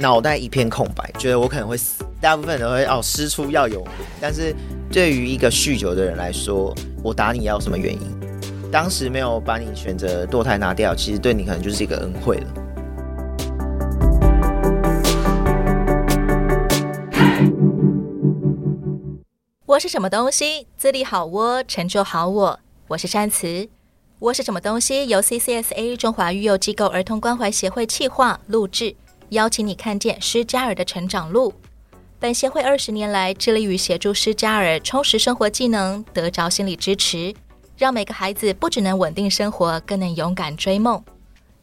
脑袋一片空白，觉得我可能会死。大部分人都会哦，师出要有。但是对于一个酗酒的人来说，我打你要什么原因？当时没有把你选择堕胎拿掉，其实对你可能就是一个恩惠了。我是什么东西？自立好我，成就好我。我是善慈。我是什么东西？由 CCSA 中华育幼机构儿童关怀协会企划录制，邀请你看见施加尔的成长路。本协会二十年来致力于协助施加尔充实生活技能，得着心理支持。让每个孩子不只能稳定生活，更能勇敢追梦。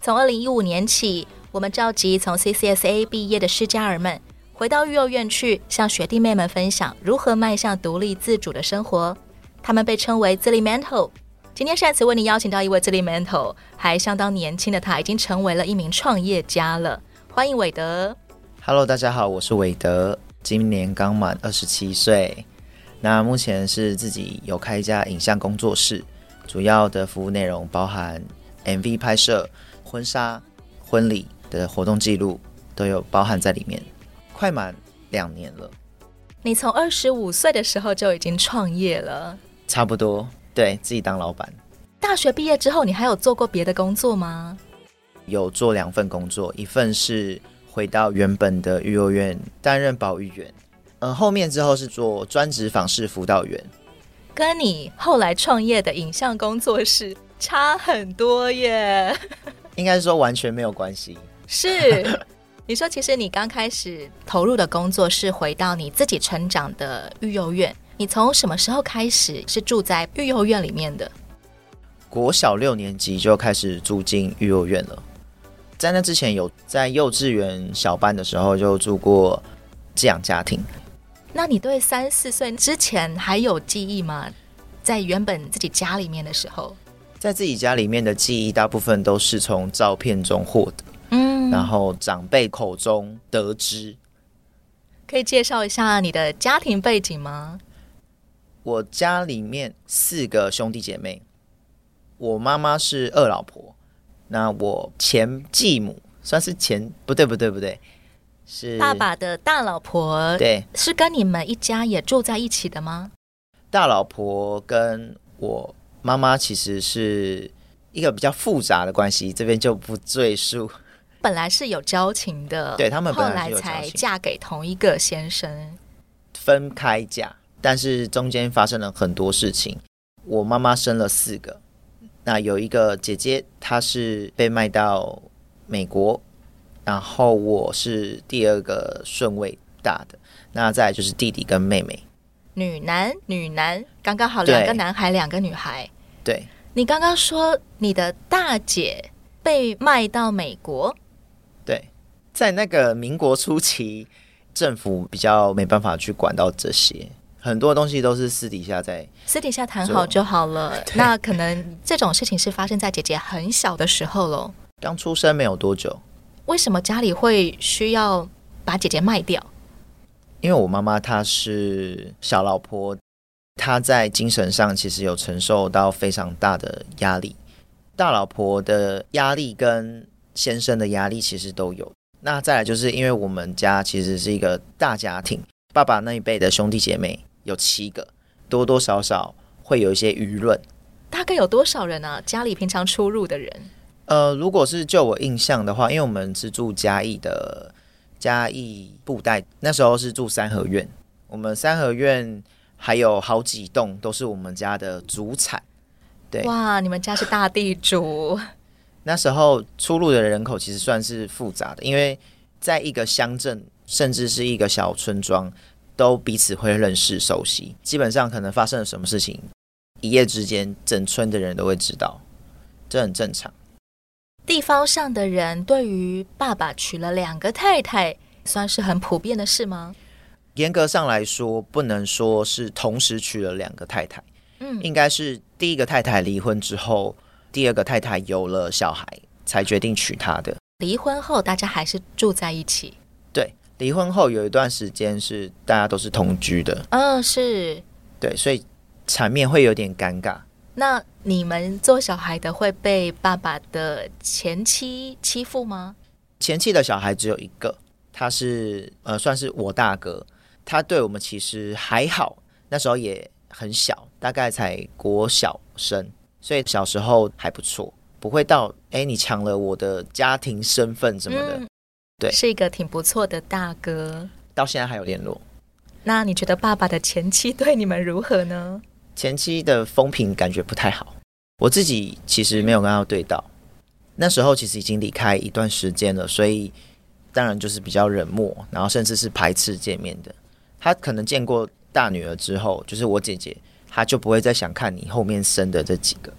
从二零一五年起，我们召集从 CCSA 毕业的施加尔们，回到育幼院去，向学弟妹们分享如何迈向独立自主的生活。他们被称为自立 mentor。今天善慈为你邀请到一位自立 mentor，还相当年轻的他，已经成为了一名创业家了。欢迎韦德。Hello，大家好，我是韦德，今年刚满二十七岁。那目前是自己有开一家影像工作室，主要的服务内容包含 MV 拍摄、婚纱、婚礼的活动记录都有包含在里面。快满两年了。你从二十五岁的时候就已经创业了？差不多，对，自己当老板。大学毕业之后，你还有做过别的工作吗？有做两份工作，一份是回到原本的育幼院担任保育员。呃，后面之后是做专职访视辅导员，跟你后来创业的影像工作室差很多耶。应该是说完全没有关系。是，你说其实你刚开始投入的工作是回到你自己成长的育幼院，你从什么时候开始是住在育幼院里面的？国小六年级就开始住进育幼院了，在那之前有在幼稚园小班的时候就住过寄养家庭。那你对三四岁之前还有记忆吗？在原本自己家里面的时候，在自己家里面的记忆大部分都是从照片中获得，嗯，然后长辈口中得知。可以介绍一下你的家庭背景吗？我家里面四个兄弟姐妹，我妈妈是二老婆，那我前继母算是前，不对不对不对。是爸爸的大老婆，对，是跟你们一家也住在一起的吗？大老婆跟我妈妈其实是一个比较复杂的关系，这边就不赘述。本来是有交情的，对他们本来后来才嫁给同一个先生，分开嫁，但是中间发生了很多事情。我妈妈生了四个，那有一个姐姐，她是被卖到美国。然后我是第二个顺位大的，那再就是弟弟跟妹妹，女男女男，刚刚好两个男孩两个女孩。对，你刚刚说你的大姐被卖到美国，对，在那个民国初期，政府比较没办法去管到这些，很多东西都是私底下在私底下谈好就好了。那可能这种事情是发生在姐姐很小的时候喽，刚出生没有多久。为什么家里会需要把姐姐卖掉？因为我妈妈她是小老婆，她在精神上其实有承受到非常大的压力。大老婆的压力跟先生的压力其实都有。那再来就是因为我们家其实是一个大家庭，爸爸那一辈的兄弟姐妹有七个，多多少少会有一些舆论。大概有多少人啊？家里平常出入的人？呃，如果是就我印象的话，因为我们是住嘉义的嘉义布袋，那时候是住三合院。我们三合院还有好几栋都是我们家的主产。对，哇，你们家是大地主。那时候出入的人口其实算是复杂的，因为在一个乡镇，甚至是一个小村庄，都彼此会认识熟悉。基本上可能发生了什么事情，一夜之间整村的人都会知道，这很正常。地方上的人对于爸爸娶了两个太太，算是很普遍的事吗？严格上来说，不能说是同时娶了两个太太，嗯，应该是第一个太太离婚之后，第二个太太有了小孩，才决定娶她的。离婚后，大家还是住在一起？对，离婚后有一段时间是大家都是同居的。嗯，是。对，所以场面会有点尴尬。那你们做小孩的会被爸爸的前妻欺负吗？前妻的小孩只有一个，他是呃算是我大哥，他对我们其实还好，那时候也很小，大概才国小生，所以小时候还不错，不会到哎你抢了我的家庭身份什么的。嗯、对，是一个挺不错的大哥，到现在还有联络。那你觉得爸爸的前妻对你们如何呢？前妻的风评感觉不太好，我自己其实没有跟他对到。那时候其实已经离开一段时间了，所以当然就是比较冷漠，然后甚至是排斥见面的。他可能见过大女儿之后，就是我姐姐，他就不会再想看你后面生的这几个。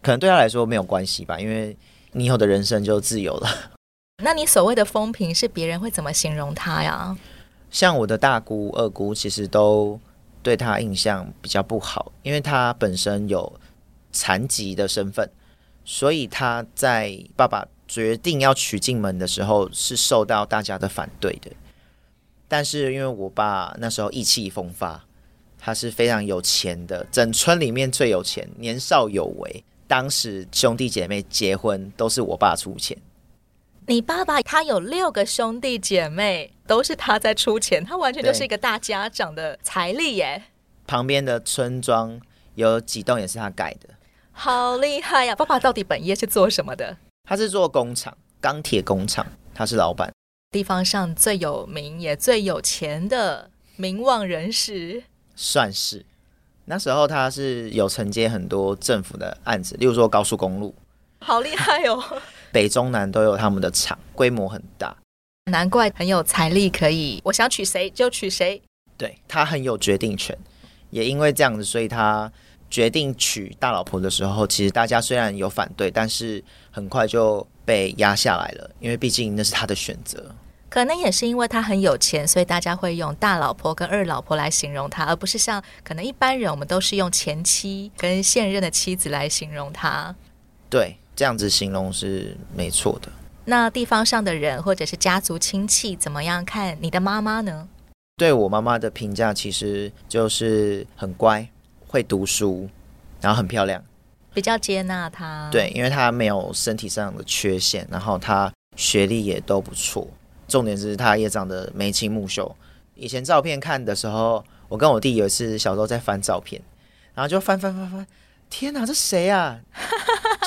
可能对他来说没有关系吧，因为你以后的人生就自由了。那你所谓的风评是别人会怎么形容他呀？像我的大姑、二姑，其实都对他印象比较不好，因为他本身有残疾的身份。所以他在爸爸决定要娶进门的时候，是受到大家的反对的。但是因为我爸那时候意气风发，他是非常有钱的，整村里面最有钱，年少有为。当时兄弟姐妹结婚都是我爸出钱。你爸爸他有六个兄弟姐妹，都是他在出钱，他完全就是一个大家长的财力耶。旁边的村庄有几栋也是他盖的。好厉害呀！爸爸到底本业是做什么的？他是做工厂，钢铁工厂，他是老板。地方上最有名也最有钱的名望人士，算是。那时候他是有承接很多政府的案子，例如说高速公路。好厉害哦！北中南都有他们的厂，规模很大。难怪很有财力，可以我想娶谁就娶谁。对，他很有决定权，也因为这样子，所以他。决定娶大老婆的时候，其实大家虽然有反对，但是很快就被压下来了，因为毕竟那是他的选择。可能也是因为他很有钱，所以大家会用大老婆跟二老婆来形容他，而不是像可能一般人，我们都是用前妻跟现任的妻子来形容他。对，这样子形容是没错的。那地方上的人或者是家族亲戚怎么样看你的妈妈呢？对我妈妈的评价其实就是很乖。会读书，然后很漂亮，比较接纳她。对，因为她没有身体上的缺陷，然后她学历也都不错。重点是她也长得眉清目秀。以前照片看的时候，我跟我弟有一次小时候在翻照片，然后就翻翻翻翻，天哪，这谁啊？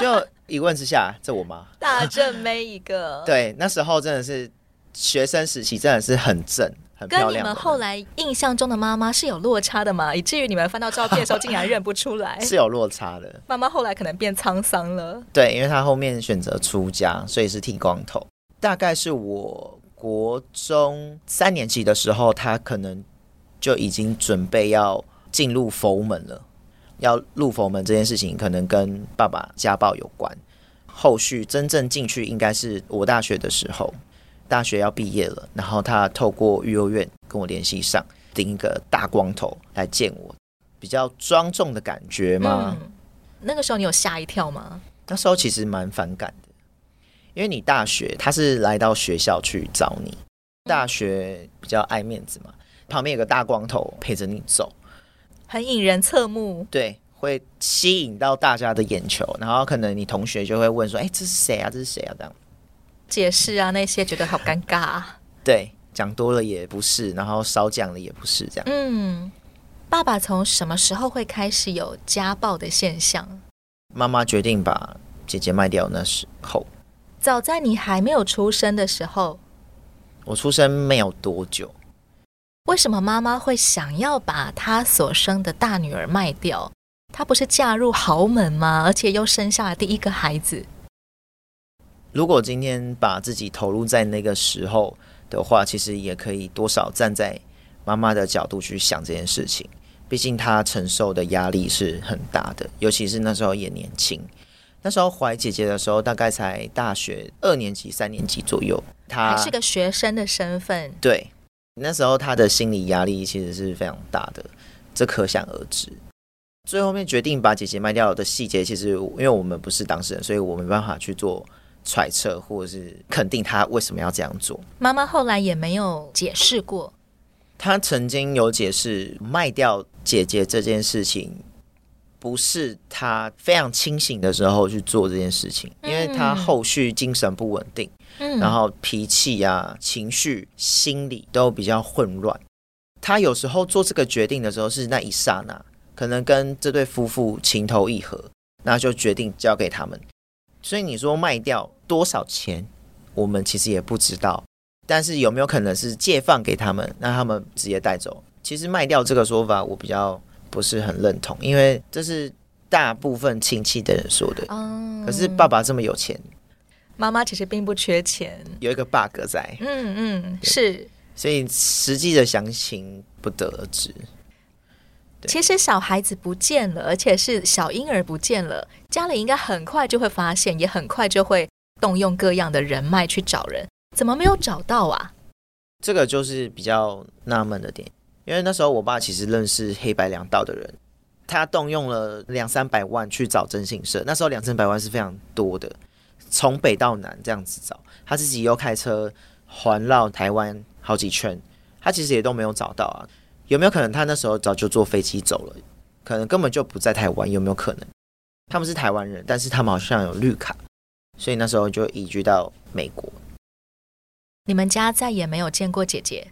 就一问之下，这我妈，大正妹一个。对，那时候真的是学生时期，真的是很正。很跟你们后来印象中的妈妈是有落差的吗？以至于你们翻到照片的时候竟然认不出来？是有落差的。妈妈后来可能变沧桑了。对，因为她后面选择出家，所以是剃光头。大概是我国中三年级的时候，她可能就已经准备要进入佛门了。要入佛门这件事情，可能跟爸爸家暴有关。后续真正进去，应该是我大学的时候。大学要毕业了，然后他透过育幼院跟我联系上，顶一个大光头来见我，比较庄重的感觉吗？嗯，那个时候你有吓一跳吗？那时候其实蛮反感的，因为你大学他是来到学校去找你，大学比较爱面子嘛，旁边有个大光头陪着你走，很引人侧目，对，会吸引到大家的眼球，然后可能你同学就会问说：“哎，这是谁啊？这是谁啊？”这样。解释啊，那些觉得好尴尬啊。对，讲多了也不是，然后少讲了也不是，这样。嗯，爸爸从什么时候会开始有家暴的现象？妈妈决定把姐姐卖掉那时候。早在你还没有出生的时候。我出生没有多久。为什么妈妈会想要把她所生的大女儿卖掉？她不是嫁入豪门吗？而且又生下了第一个孩子。如果今天把自己投入在那个时候的话，其实也可以多少站在妈妈的角度去想这件事情。毕竟她承受的压力是很大的，尤其是那时候也年轻。那时候怀姐姐的时候，大概才大学二年级、三年级左右，她还是个学生的身份。对，那时候他的心理压力其实是非常大的，这可想而知。最后面决定把姐姐卖掉的细节，其实因为我们不是当事人，所以我没办法去做。揣测或者是肯定他为什么要这样做。妈妈后来也没有解释过。他曾经有解释卖掉姐姐这件事情，不是他非常清醒的时候去做这件事情，因为他后续精神不稳定，嗯，然后脾气啊、情绪、心理都比较混乱。他有时候做这个决定的时候是那一刹那，可能跟这对夫妇情投意合，那就决定交给他们。所以你说卖掉多少钱，我们其实也不知道。但是有没有可能是借放给他们，让他们直接带走？其实卖掉这个说法，我比较。不是很认同，因为这是大部分亲戚的人说的。嗯，可是爸爸这么有钱，妈妈其实并不缺钱，有一个 bug 在。嗯嗯，是。所以实际的详情不得而知。其实小孩子不见了，而且是小婴儿不见了，家里应该很快就会发现，也很快就会动用各样的人脉去找人。怎么没有找到啊？这个就是比较纳闷的点。因为那时候我爸其实认识黑白两道的人，他动用了两三百万去找征信社。那时候两三百万是非常多的，从北到南这样子找，他自己又开车环绕台湾好几圈，他其实也都没有找到啊。有没有可能他那时候早就坐飞机走了？可能根本就不在台湾？有没有可能？他们是台湾人，但是他们好像有绿卡，所以那时候就移居到美国。你们家再也没有见过姐姐？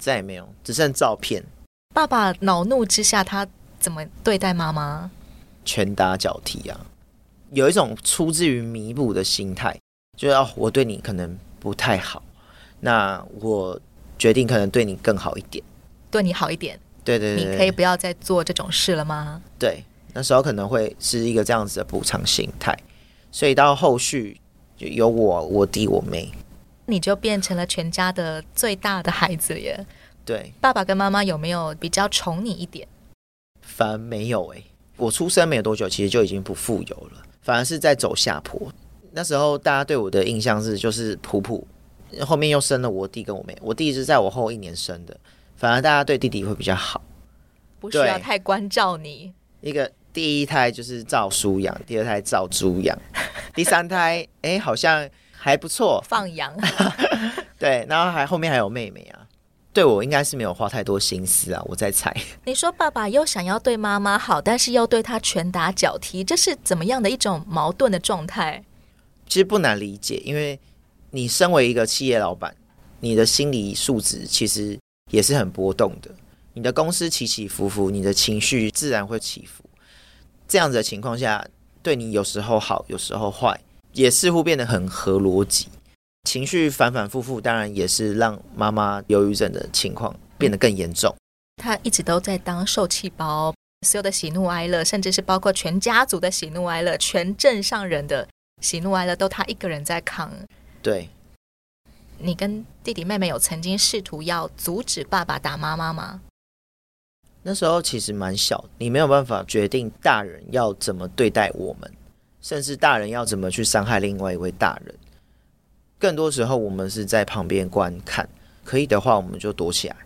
再也没有，只剩照片。爸爸恼怒之下，他怎么对待妈妈？拳打脚踢啊！有一种出自于弥补的心态，就是哦，我对你可能不太好，那我决定可能对你更好一点，对你好一点。对对对，你可以不要再做这种事了吗？对，那时候可能会是一个这样子的补偿心态，所以到后续就有我、我弟、我妹。你就变成了全家的最大的孩子耶。对，爸爸跟妈妈有没有比较宠你一点？反而没有诶。我出生没有多久，其实就已经不富有了，反而是在走下坡。那时候大家对我的印象是，就是普普，后面又生了我弟跟我妹。我弟是在我后一年生的，反而大家对弟弟会比较好，不需要太关照你。一个第一胎就是照书养，第二胎照猪养，第三胎哎好像。还不错，放羊。对，然后还后面还有妹妹啊，对我应该是没有花太多心思啊，我在猜。你说爸爸又想要对妈妈好，但是又对他拳打脚踢，这是怎么样的一种矛盾的状态？其实不难理解，因为你身为一个企业老板，你的心理素质其实也是很波动的。你的公司起起伏伏，你的情绪自然会起伏。这样子的情况下，对你有时候好，有时候坏。也似乎变得很合逻辑，情绪反反复复，当然也是让妈妈忧郁症的情况变得更严重。他一直都在当受气包，所有的喜怒哀乐，甚至是包括全家族的喜怒哀乐，全镇上人的喜怒哀乐，都他一个人在扛。对，你跟弟弟妹妹有曾经试图要阻止爸爸打妈妈吗？那时候其实蛮小，你没有办法决定大人要怎么对待我们。甚至大人要怎么去伤害另外一位大人，更多时候我们是在旁边观看。可以的话，我们就躲起来。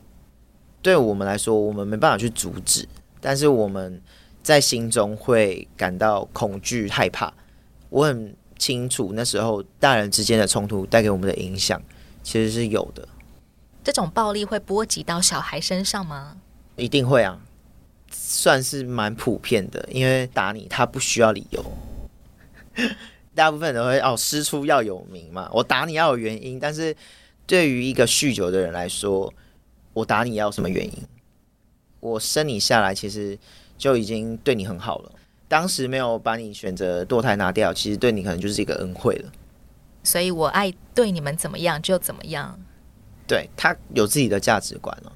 对我们来说，我们没办法去阻止，但是我们在心中会感到恐惧、害怕。我很清楚那时候大人之间的冲突带给我们的影响，其实是有的。这种暴力会波及到小孩身上吗？一定会啊，算是蛮普遍的，因为打你他不需要理由。大部分人都会哦，师出要有名嘛，我打你要有原因。但是对于一个酗酒的人来说，我打你要什么原因？我生你下来其实就已经对你很好了，当时没有把你选择堕胎拿掉，其实对你可能就是一个恩惠了。所以我爱对你们怎么样就怎么样。对，他有自己的价值观了。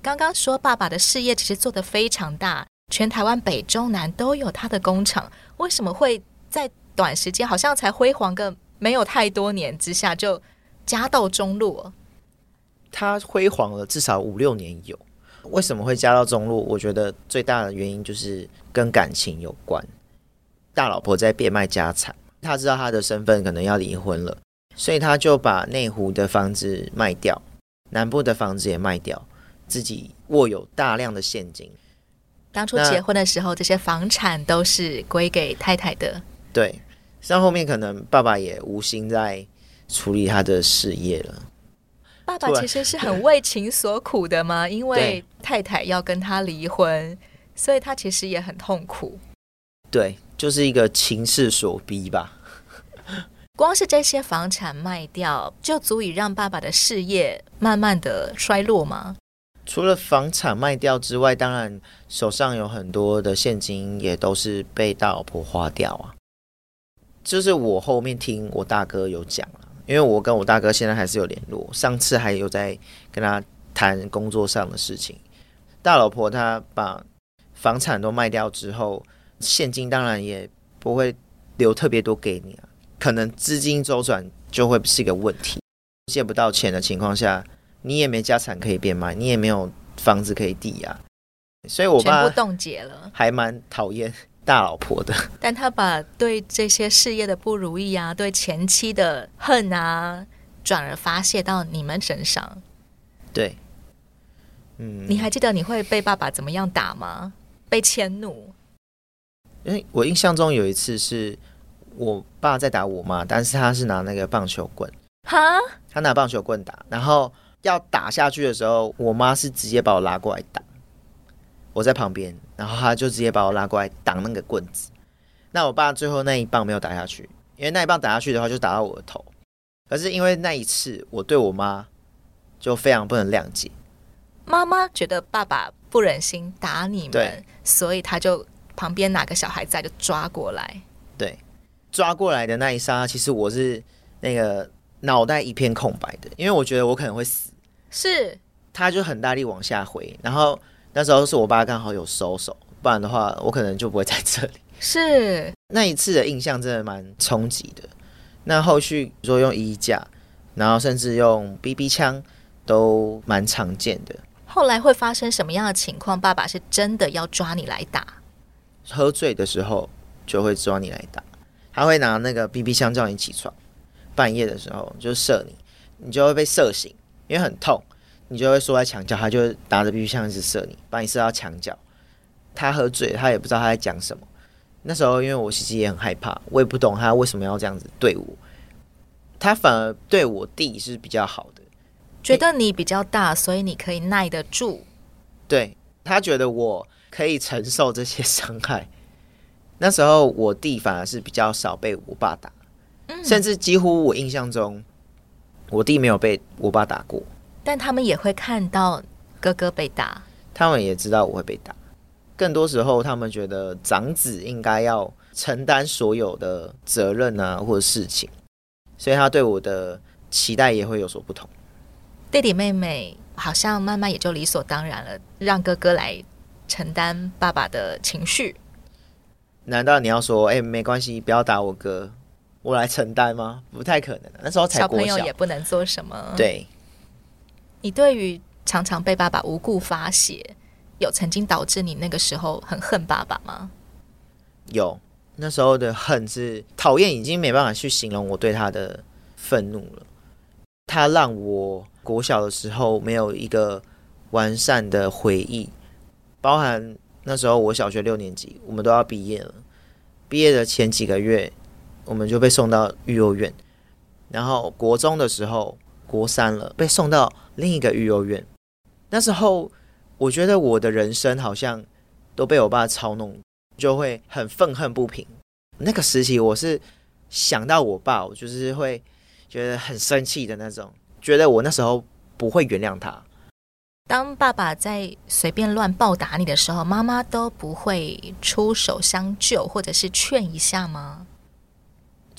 刚刚说爸爸的事业其实做得非常大，全台湾北中南都有他的工厂，为什么会在？短时间好像才辉煌个没有太多年之下就家道中落。他辉煌了至少五六年有，为什么会家道中落？我觉得最大的原因就是跟感情有关。大老婆在变卖家产，他知道他的身份可能要离婚了，所以他就把内湖的房子卖掉，南部的房子也卖掉，自己握有大量的现金。当初结婚的时候，这些房产都是归给太太的。对，像后面可能爸爸也无心在处理他的事业了。爸爸其实是很为情所苦的嘛，因为太太要跟他离婚，所以他其实也很痛苦。对，就是一个情势所逼吧。光是这些房产卖掉，就足以让爸爸的事业慢慢的衰落吗？除了房产卖掉之外，当然手上有很多的现金也都是被大老婆花掉啊。就是我后面听我大哥有讲了，因为我跟我大哥现在还是有联络，上次还有在跟他谈工作上的事情。大老婆她把房产都卖掉之后，现金当然也不会留特别多给你啊。可能资金周转就会是一个问题，借不到钱的情况下，你也没家产可以变卖，你也没有房子可以抵押，所以我爸全部冻结了，还蛮讨厌大老婆的。但他把对这些事业的不如意啊，对前妻的恨啊，转而发泄到你们身上。对，嗯，你还记得你会被爸爸怎么样打吗？被迁怒？因为我印象中有一次是。我爸在打我妈，但是他是拿那个棒球棍，哈，他拿棒球棍打，然后要打下去的时候，我妈是直接把我拉过来挡，我在旁边，然后他就直接把我拉过来挡那个棍子。那我爸最后那一棒没有打下去，因为那一棒打下去的话就打到我的头。可是因为那一次我对我妈就非常不能谅解，妈妈觉得爸爸不忍心打你们，所以他就旁边哪个小孩在就抓过来，对。抓过来的那一刹，其实我是那个脑袋一片空白的，因为我觉得我可能会死。是，他就很大力往下回，然后那时候是我爸刚好有收手，不然的话我可能就不会在这里。是那一次的印象真的蛮冲击的。那后续说用衣架，然后甚至用 BB 枪都蛮常见的。后来会发生什么样的情况？爸爸是真的要抓你来打？喝醉的时候就会抓你来打。他会拿那个 BB 枪叫你起床，半夜的时候就射你，你就会被射醒，因为很痛，你就会缩在墙角，他就拿着 BB 枪一直射你，把你射到墙角。他喝醉，他也不知道他在讲什么。那时候因为我其实也很害怕，我也不懂他为什么要这样子对我。他反而对我弟是比较好的，觉得你比较大，所以你可以耐得住。对，他觉得我可以承受这些 伤害。那时候我弟反而是比较少被我爸打，嗯，甚至几乎我印象中，我弟没有被我爸打过。但他们也会看到哥哥被打，他们也知道我会被打。更多时候，他们觉得长子应该要承担所有的责任啊，或者事情，所以他对我的期待也会有所不同。弟弟妹妹好像慢慢也就理所当然了，让哥哥来承担爸爸的情绪。难道你要说，哎、欸，没关系，不要打我哥，我来承担吗？不太可能。那时候才小朋友也不能做什么。对，你对于常常被爸爸无故发泄，有曾经导致你那个时候很恨爸爸吗？有，那时候的恨是讨厌，已经没办法去形容我对他的愤怒了。他让我国小的时候没有一个完善的回忆，包含。那时候我小学六年级，我们都要毕业了。毕业的前几个月，我们就被送到育幼院。然后国中的时候，国三了，被送到另一个育幼院。那时候，我觉得我的人生好像都被我爸操弄，就会很愤恨不平。那个时期，我是想到我爸，我就是会觉得很生气的那种，觉得我那时候不会原谅他。当爸爸在随便乱暴打你的时候，妈妈都不会出手相救，或者是劝一下吗？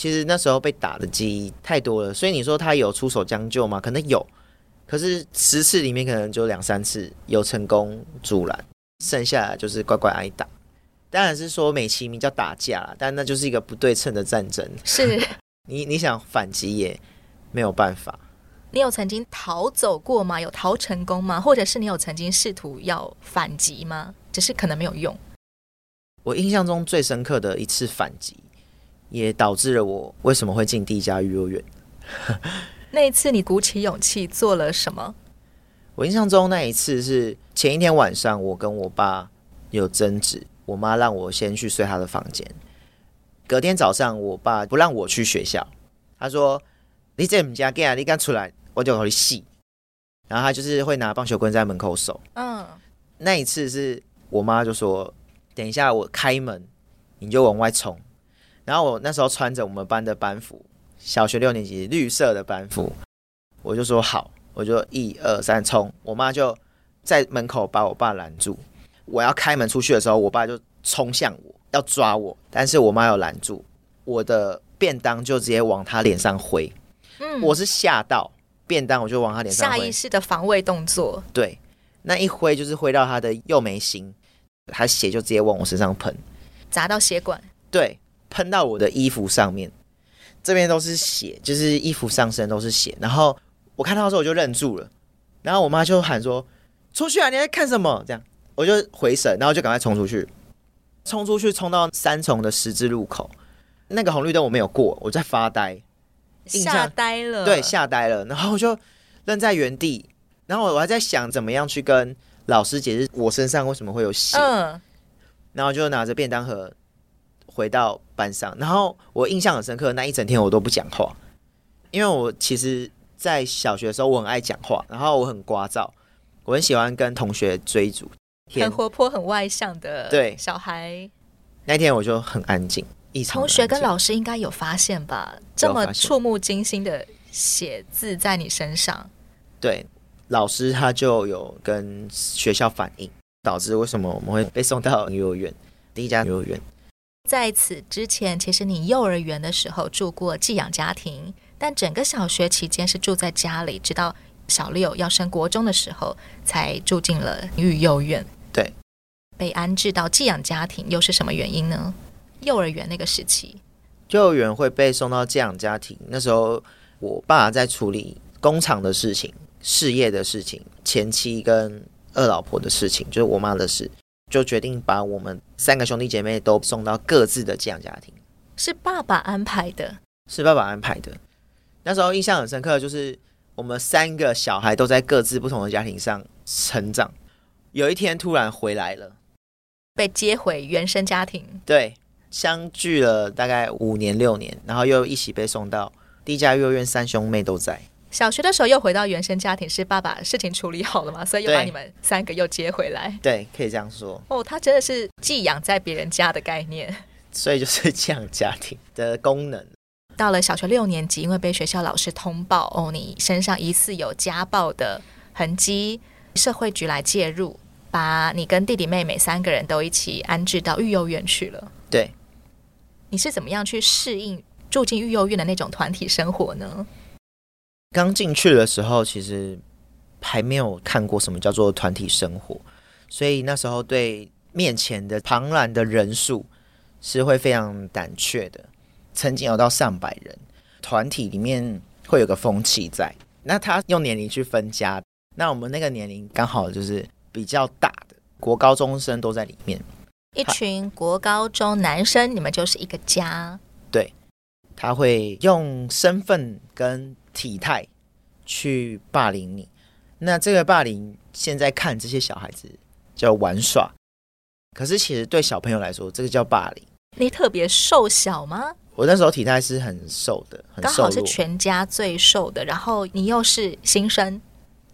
其实那时候被打的记忆太多了，所以你说他有出手将就吗？可能有，可是十次里面可能就两三次有成功阻拦，剩下就是乖乖挨打。当然是说美其名叫打架，但那就是一个不对称的战争。是你你想反击也没有办法。你有曾经逃走过吗？有逃成功吗？或者是你有曾经试图要反击吗？只是可能没有用。我印象中最深刻的一次反击，也导致了我为什么会进第一家育幼院。那一次你鼓起勇气做了什么？我印象中那一次是前一天晚上，我跟我爸有争执，我妈让我先去睡她的房间。隔天早上，我爸不让我去学校，他说：“你这唔加给啊，你敢出来？”我就和你戏，然后他就是会拿棒球棍在门口守。嗯，那一次是我妈就说：“等一下我开门，你就往外冲。然后我那时候穿着我们班的班服，小学六年级绿色的班服，我就说好，我就一二三冲。我妈就在门口把我爸拦住。我要开门出去的时候，我爸就冲向我要抓我，但是我妈有拦住，我的便当就直接往他脸上挥。嗯，我是吓到便当，我就往他脸上挥。下意识的防卫动作。对，那一挥就是挥到他的右眉心，他血就直接往我身上喷，砸到血管。对。喷到我的衣服上面，这边都是血，就是衣服上身都是血。然后我看到的时候我就愣住了，然后我妈就喊说：“出去啊！你在看什么？”这样我就回神，然后就赶快冲出去，冲出去冲到三重的十字路口，那个红绿灯我没有过，我在发呆，吓呆了，对，吓呆了。然后我就愣在原地，然后我还在想怎么样去跟老师解释我身上为什么会有血，嗯，然后就拿着便当盒。回到班上，然后我印象很深刻，那一整天我都不讲话，因为我其实，在小学的时候我很爱讲话，然后我很聒噪，我很喜欢跟同学追逐，很活泼、很外向的对小孩。那天我就很安静。同学跟老师应该有发现吧？这么触目惊心的写字在你身上，对，老师他就有跟学校反映，导致为什么我们会被送到幼儿园，第一家幼儿园。在此之前，其实你幼儿园的时候住过寄养家庭，但整个小学期间是住在家里，直到小六要升国中的时候才住进了育幼院。对，被安置到寄养家庭又是什么原因呢？幼儿园那个时期，幼儿园会被送到寄养家庭，那时候我爸在处理工厂的事情、事业的事情、前妻跟二老婆的事情，就是我妈的事。就决定把我们三个兄弟姐妹都送到各自的寄养家庭，是爸爸安排的，是爸爸安排的。那时候印象很深刻，就是我们三个小孩都在各自不同的家庭上成长。有一天突然回来了，被接回原生家庭。对，相聚了大概五年六年，然后又一起被送到第一家幼儿园，三兄妹都在。小学的时候又回到原生家庭，是爸爸事情处理好了嘛？所以又把你们三个又接回来。对，可以这样说。哦，他真的是寄养在别人家的概念，所以就是寄养家庭的功能。到了小学六年级，因为被学校老师通报，哦，你身上疑似有家暴的痕迹，社会局来介入，把你跟弟弟妹妹三个人都一起安置到育幼院去了。对，你是怎么样去适应住进育幼院的那种团体生活呢？刚进去的时候，其实还没有看过什么叫做团体生活，所以那时候对面前的庞然的人数是会非常胆怯的。曾经有到上百人，团体里面会有个风气在。那他用年龄去分家，那我们那个年龄刚好就是比较大的国高中生都在里面，一群国高中男生，你们就是一个家。对，他会用身份跟体态去霸凌你，那这个霸凌现在看这些小孩子叫玩耍，可是其实对小朋友来说，这个叫霸凌。你特别瘦小吗？我那时候体态是很瘦的，很瘦，刚好是全家最瘦的。然后你又是新生，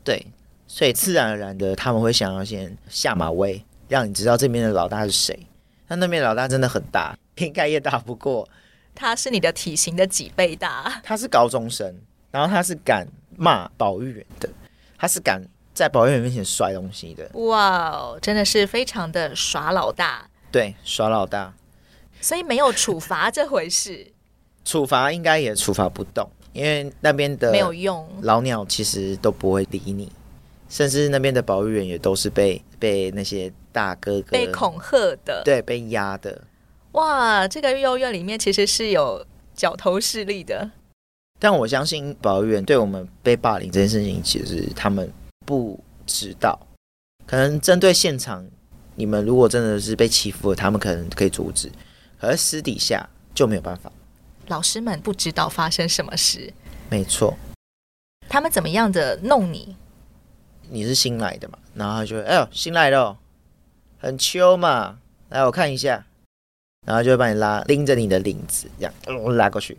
对，所以自然而然的他们会想要先下马威，让你知道这边的老大是谁。那那边老大真的很大，应该也打不过。他是你的体型的几倍大？他是高中生。然后他是敢骂保育员的，他是敢在保育员面前摔东西的。哇哦，真的是非常的耍老大。对，耍老大。所以没有处罚这回事。处罚应该也处罚不动，因为那边的没有用，老鸟其实都不会理你，甚至那边的保育员也都是被被那些大哥哥被恐吓的，对，被压的。哇，这个幼儿园里面其实是有角头势力的。但我相信保育员对我们被霸凌这件事情，其实他们不知道。可能针对现场，你们如果真的是被欺负了，他们可能可以阻止，可是私底下就没有办法。老师们不知道发生什么事，没错。他们怎么样的弄你？你是新来的嘛？然后他就哎呦，新来的哦，很秋嘛，来我看一下，然后就会把你拉，拎着你的领子，这样我拉过去，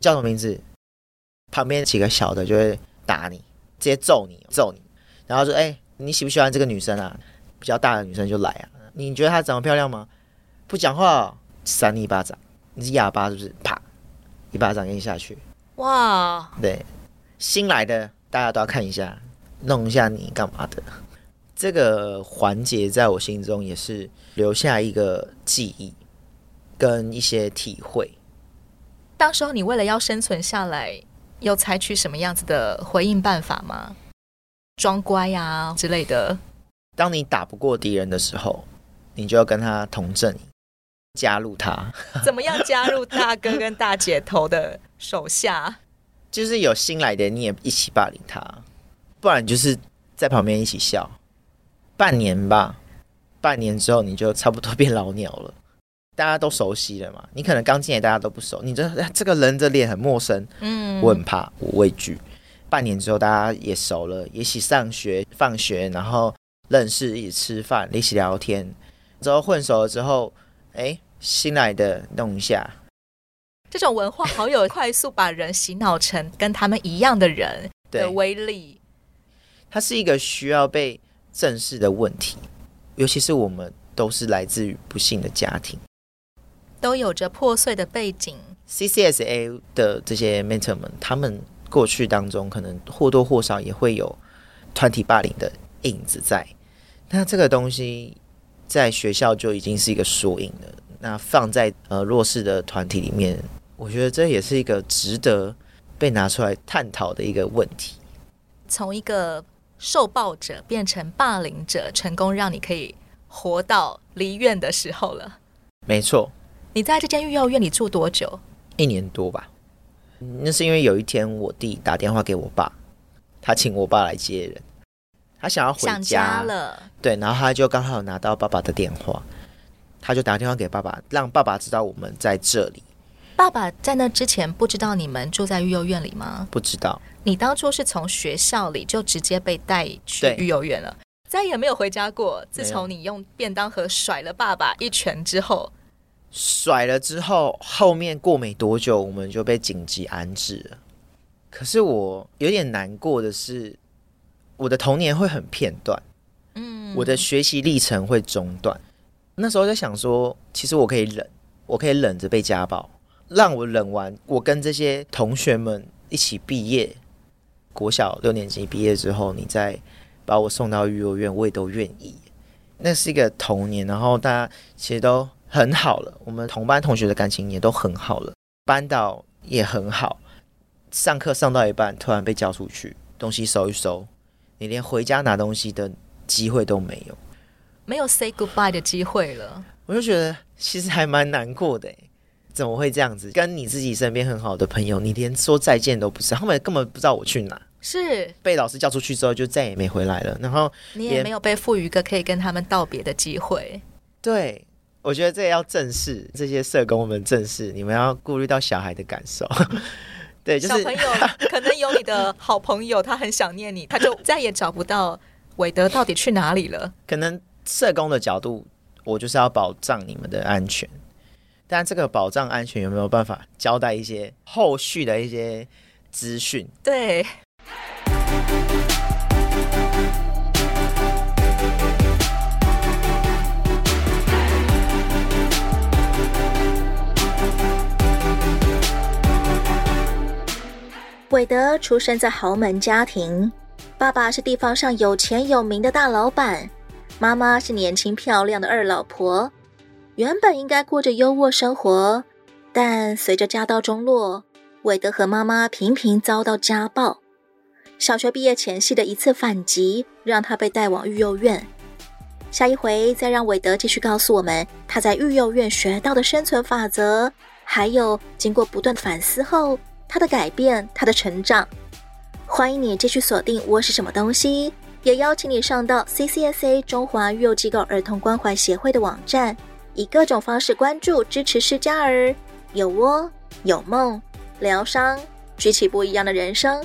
叫什么名字？旁边几个小的就会打你，直接揍你，揍你，然后说：“哎、欸，你喜不喜欢这个女生啊？比较大的女生就来啊。你觉得她长得漂亮吗？不讲话，扇你一巴掌，你是哑巴是不是？啪，一巴掌给你下去。哇，对，新来的大家都要看一下，弄一下你干嘛的？这个环节在我心中也是留下一个记忆跟一些体会。当时候你为了要生存下来，有采取什么样子的回应办法吗？装乖呀、啊、之类的。当你打不过敌人的时候，你就要跟他同阵营，加入他。怎么样加入大哥跟大姐头的手下？就是有新来的，你也一起霸凌他，不然就是在旁边一起笑。半年吧，半年之后你就差不多变老鸟了，大家都熟悉了嘛。你可能刚进来，大家都不熟，你这这个人的脸很陌生，嗯，我很怕，我畏惧。半年之后，大家也熟了，一起上学、放学，然后。认识，一起吃饭，一起聊天，之后混熟了之后，哎，新来的弄一下，这种文化好有快速把人洗脑成跟他们一样的人的威力。它是一个需要被正视的问题，尤其是我们都是来自于不幸的家庭，都有着破碎的背景。CCSA 的这些 mentor 们，他们过去当中可能或多或少也会有团体霸凌的影子在。那这个东西在学校就已经是一个缩影了。那放在呃弱势的团体里面，我觉得这也是一个值得被拿出来探讨的一个问题。从一个受暴者变成霸凌者，成功让你可以活到离院的时候了。没错。你在这间育幼院里住多久？一年多吧。那是因为有一天我弟打电话给我爸，他请我爸来接人。他想要回家，家了，对，然后他就刚好拿到爸爸的电话，他就打电话给爸爸，让爸爸知道我们在这里。爸爸在那之前不知道你们住在育幼院里吗？不知道。你当初是从学校里就直接被带去育幼院了，再也没有回家过。自从你用便当盒甩了爸爸一拳之后，甩了之后，后面过没多久我们就被紧急安置了。可是我有点难过的是。我的童年会很片段，嗯，我的学习历程会中断。那时候在想说，其实我可以忍，我可以忍着被家暴，让我忍完，我跟这些同学们一起毕业，国小六年级毕业之后，你再把我送到育幼院，我也都愿意。那是一个童年，然后大家其实都很好了，我们同班同学的感情也都很好了，班导也很好。上课上到一半，突然被叫出去，东西收一收。你连回家拿东西的机会都没有，没有 say goodbye 的机会了。我就觉得其实还蛮难过的，怎么会这样子？跟你自己身边很好的朋友，你连说再见都不是，他们根本不知道我去哪。是被老师叫出去之后，就再也没回来了。然后你也没有被赋予一个可以跟他们道别的机会。对，我觉得这也要正视，这些社工们正视，你们要顾虑到小孩的感受。对，就是、小朋友 可能有你的好朋友，他很想念你，他就再也找不到韦德到底去哪里了。可能社工的角度，我就是要保障你们的安全，但这个保障安全有没有办法交代一些后续的一些资讯？对。韦德出生在豪门家庭，爸爸是地方上有钱有名的大老板，妈妈是年轻漂亮的二老婆。原本应该过着优渥生活，但随着家道中落，韦德和妈妈频频遭到家暴。小学毕业前夕的一次反击，让他被带往育幼院。下一回再让韦德继续告诉我们他在育幼院学到的生存法则，还有经过不断反思后。他的改变，他的成长，欢迎你继续锁定《我是什么东西》，也邀请你上到 CCSA 中华育幼机构儿童关怀协会的网站，以各种方式关注、支持施加儿有窝有梦疗伤，举起不一样的人生。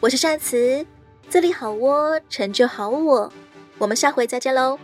我是善慈，自立好窝，成就好我。我们下回再见喽。